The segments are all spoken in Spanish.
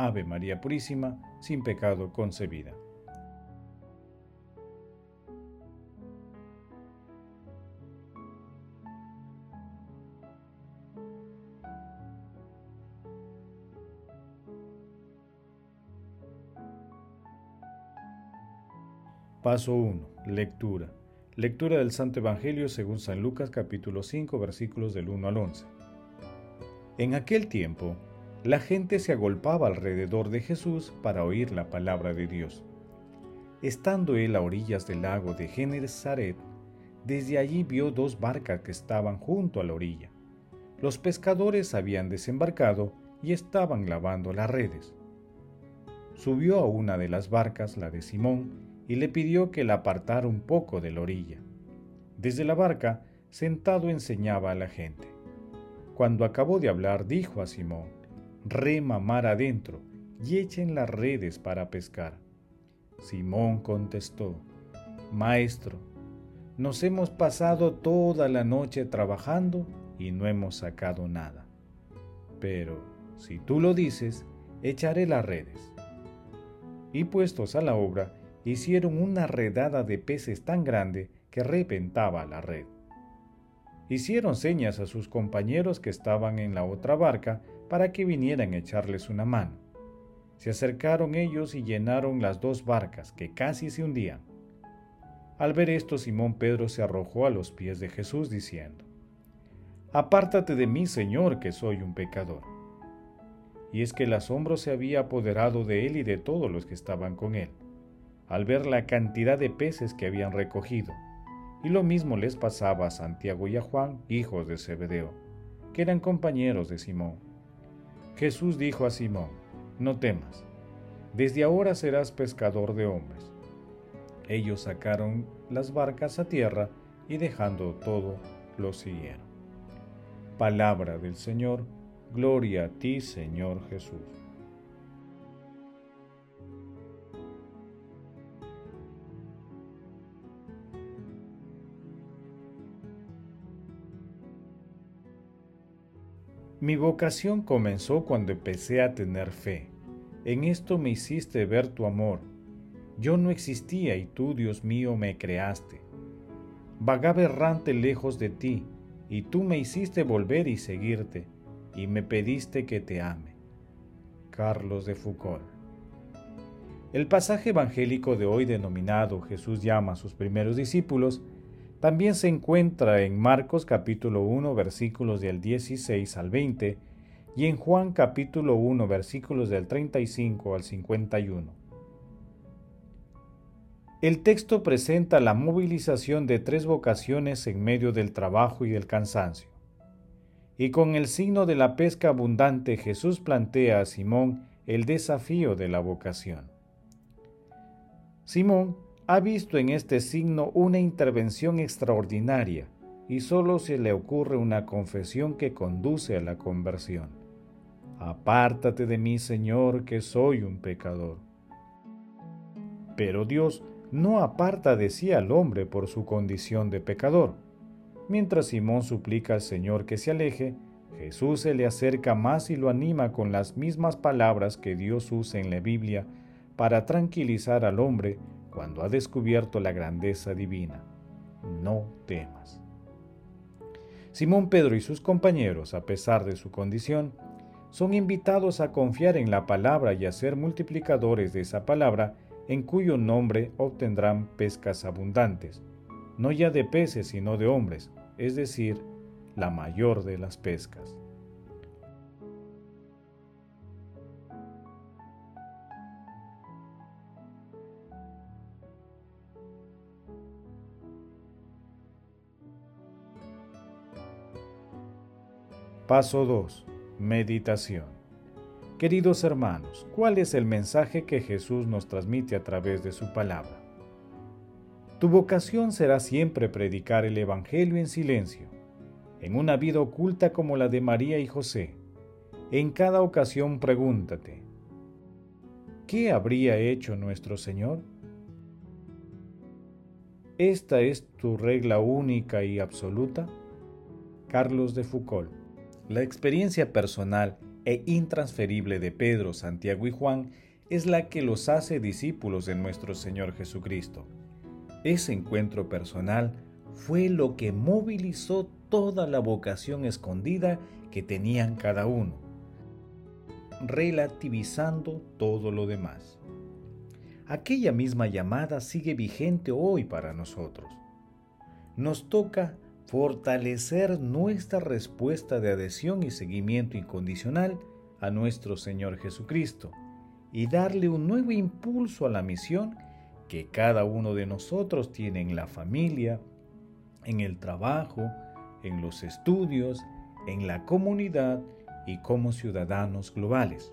Ave María Purísima, sin pecado concebida. Paso 1. Lectura. Lectura del Santo Evangelio según San Lucas capítulo 5 versículos del 1 al 11. En aquel tiempo, la gente se agolpaba alrededor de Jesús para oír la palabra de Dios. Estando él a orillas del lago de Genesaret, desde allí vio dos barcas que estaban junto a la orilla. Los pescadores habían desembarcado y estaban lavando las redes. Subió a una de las barcas, la de Simón, y le pidió que la apartara un poco de la orilla. Desde la barca, sentado enseñaba a la gente. Cuando acabó de hablar, dijo a Simón, rema mar adentro y echen las redes para pescar. Simón contestó, Maestro, nos hemos pasado toda la noche trabajando y no hemos sacado nada. Pero, si tú lo dices, echaré las redes. Y puestos a la obra, hicieron una redada de peces tan grande que reventaba la red. Hicieron señas a sus compañeros que estaban en la otra barca para que vinieran a echarles una mano. Se acercaron ellos y llenaron las dos barcas, que casi se hundían. Al ver esto, Simón Pedro se arrojó a los pies de Jesús diciendo, Apártate de mí, Señor, que soy un pecador. Y es que el asombro se había apoderado de él y de todos los que estaban con él al ver la cantidad de peces que habían recogido. Y lo mismo les pasaba a Santiago y a Juan, hijos de Zebedeo, que eran compañeros de Simón. Jesús dijo a Simón, no temas, desde ahora serás pescador de hombres. Ellos sacaron las barcas a tierra y dejando todo, lo siguieron. Palabra del Señor, gloria a ti Señor Jesús. Mi vocación comenzó cuando empecé a tener fe. En esto me hiciste ver tu amor. Yo no existía y tú, Dios mío, me creaste. Vagaba errante lejos de ti, y tú me hiciste volver y seguirte, y me pediste que te ame. Carlos de Foucault. El pasaje evangélico de hoy denominado Jesús llama a sus primeros discípulos también se encuentra en Marcos capítulo 1 versículos del 16 al 20 y en Juan capítulo 1 versículos del 35 al 51. El texto presenta la movilización de tres vocaciones en medio del trabajo y del cansancio. Y con el signo de la pesca abundante Jesús plantea a Simón el desafío de la vocación. Simón ha visto en este signo una intervención extraordinaria y solo se le ocurre una confesión que conduce a la conversión. Apártate de mí, Señor, que soy un pecador. Pero Dios no aparta de sí al hombre por su condición de pecador. Mientras Simón suplica al Señor que se aleje, Jesús se le acerca más y lo anima con las mismas palabras que Dios usa en la Biblia para tranquilizar al hombre cuando ha descubierto la grandeza divina. No temas. Simón Pedro y sus compañeros, a pesar de su condición, son invitados a confiar en la palabra y a ser multiplicadores de esa palabra, en cuyo nombre obtendrán pescas abundantes, no ya de peces, sino de hombres, es decir, la mayor de las pescas. Paso 2. Meditación. Queridos hermanos, ¿cuál es el mensaje que Jesús nos transmite a través de su palabra? Tu vocación será siempre predicar el Evangelio en silencio, en una vida oculta como la de María y José. En cada ocasión pregúntate, ¿qué habría hecho nuestro Señor? ¿Esta es tu regla única y absoluta? Carlos de Foucault. La experiencia personal e intransferible de Pedro, Santiago y Juan es la que los hace discípulos de nuestro Señor Jesucristo. Ese encuentro personal fue lo que movilizó toda la vocación escondida que tenían cada uno, relativizando todo lo demás. Aquella misma llamada sigue vigente hoy para nosotros. Nos toca fortalecer nuestra respuesta de adhesión y seguimiento incondicional a nuestro Señor Jesucristo y darle un nuevo impulso a la misión que cada uno de nosotros tiene en la familia, en el trabajo, en los estudios, en la comunidad y como ciudadanos globales.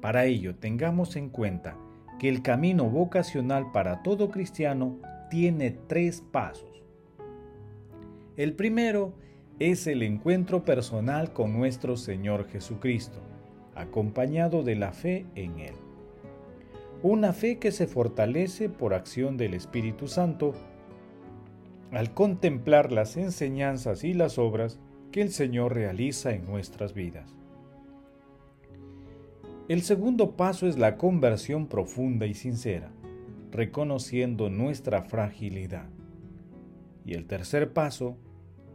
Para ello, tengamos en cuenta que el camino vocacional para todo cristiano tiene tres pasos. El primero es el encuentro personal con nuestro Señor Jesucristo, acompañado de la fe en Él. Una fe que se fortalece por acción del Espíritu Santo al contemplar las enseñanzas y las obras que el Señor realiza en nuestras vidas. El segundo paso es la conversión profunda y sincera, reconociendo nuestra fragilidad. Y el tercer paso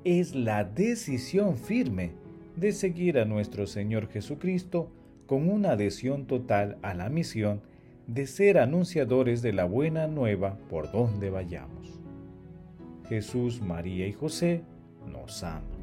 es la decisión firme de seguir a nuestro Señor Jesucristo con una adhesión total a la misión de ser anunciadores de la buena nueva por donde vayamos. Jesús, María y José nos aman.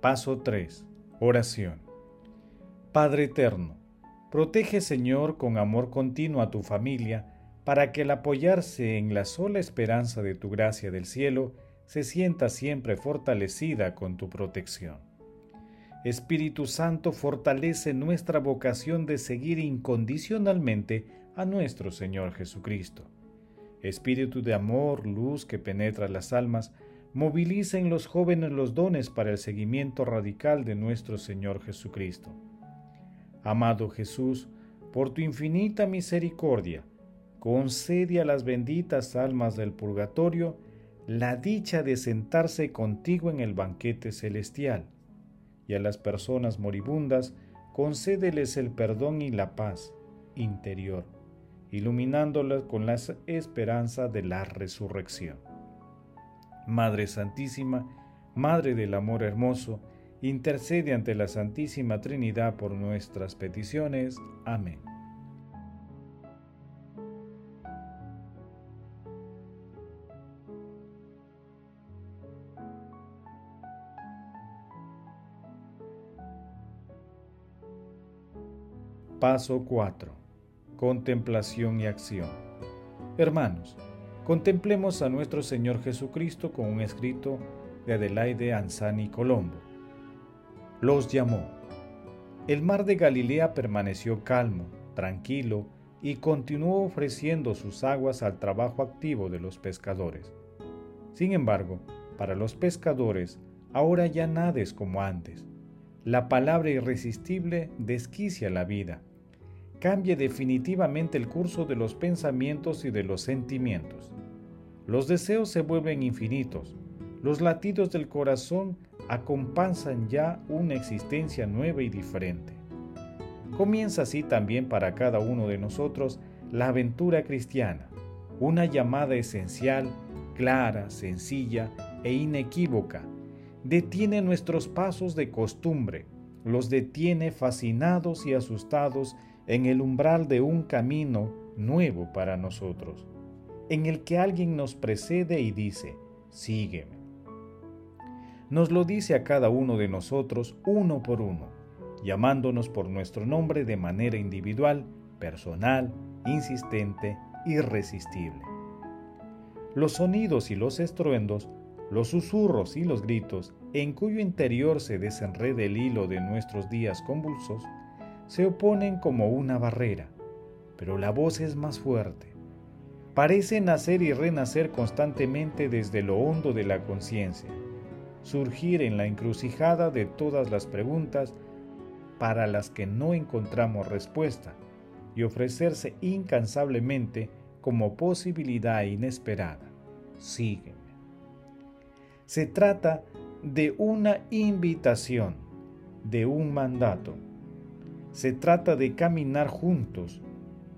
Paso 3. Oración. Padre Eterno, protege Señor con amor continuo a tu familia, para que al apoyarse en la sola esperanza de tu gracia del cielo, se sienta siempre fortalecida con tu protección. Espíritu Santo, fortalece nuestra vocación de seguir incondicionalmente a nuestro Señor Jesucristo. Espíritu de amor, luz que penetra las almas, moviliza en los jóvenes los dones para el seguimiento radical de nuestro Señor Jesucristo. Amado Jesús, por tu infinita misericordia, concede a las benditas almas del purgatorio la dicha de sentarse contigo en el banquete celestial, y a las personas moribundas concédeles el perdón y la paz interior, iluminándolas con la esperanza de la resurrección. Madre Santísima, Madre del Amor Hermoso, intercede ante la Santísima Trinidad por nuestras peticiones. Amén. Paso 4. Contemplación y acción. Hermanos, Contemplemos a nuestro Señor Jesucristo con un escrito de Adelaide Anzani Colombo. Los llamó. El mar de Galilea permaneció calmo, tranquilo y continuó ofreciendo sus aguas al trabajo activo de los pescadores. Sin embargo, para los pescadores, ahora ya nada es como antes. La palabra irresistible desquicia la vida cambie definitivamente el curso de los pensamientos y de los sentimientos. Los deseos se vuelven infinitos, los latidos del corazón acompasan ya una existencia nueva y diferente. Comienza así también para cada uno de nosotros la aventura cristiana, una llamada esencial, clara, sencilla e inequívoca. Detiene nuestros pasos de costumbre, los detiene fascinados y asustados en el umbral de un camino nuevo para nosotros, en el que alguien nos precede y dice, sígueme. nos lo dice a cada uno de nosotros uno por uno, llamándonos por nuestro nombre de manera individual, personal, insistente, irresistible. Los sonidos y los estruendos, los susurros y los gritos, en cuyo interior se desenreda el hilo de nuestros días convulsos, se oponen como una barrera, pero la voz es más fuerte. Parece nacer y renacer constantemente desde lo hondo de la conciencia, surgir en la encrucijada de todas las preguntas para las que no encontramos respuesta y ofrecerse incansablemente como posibilidad inesperada. Sígueme. Se trata de una invitación, de un mandato. Se trata de caminar juntos,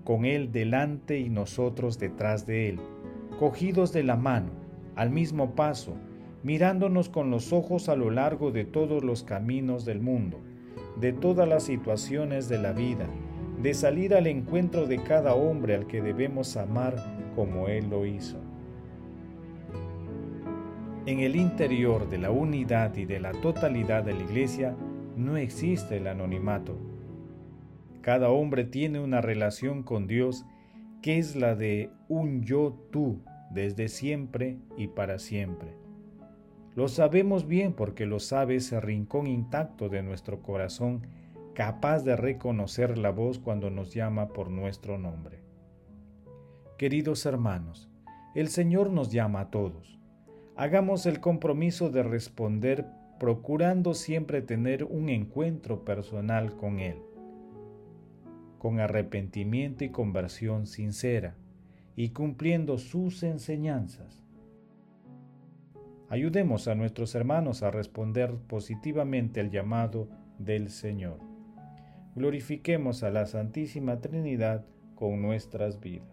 con Él delante y nosotros detrás de Él, cogidos de la mano, al mismo paso, mirándonos con los ojos a lo largo de todos los caminos del mundo, de todas las situaciones de la vida, de salir al encuentro de cada hombre al que debemos amar como Él lo hizo. En el interior de la unidad y de la totalidad de la Iglesia no existe el anonimato. Cada hombre tiene una relación con Dios que es la de un yo-tú desde siempre y para siempre. Lo sabemos bien porque lo sabe ese rincón intacto de nuestro corazón capaz de reconocer la voz cuando nos llama por nuestro nombre. Queridos hermanos, el Señor nos llama a todos. Hagamos el compromiso de responder procurando siempre tener un encuentro personal con Él, con arrepentimiento y conversión sincera, y cumpliendo sus enseñanzas. Ayudemos a nuestros hermanos a responder positivamente al llamado del Señor glorifiquemos a la Santísima Trinidad con nuestras vidas.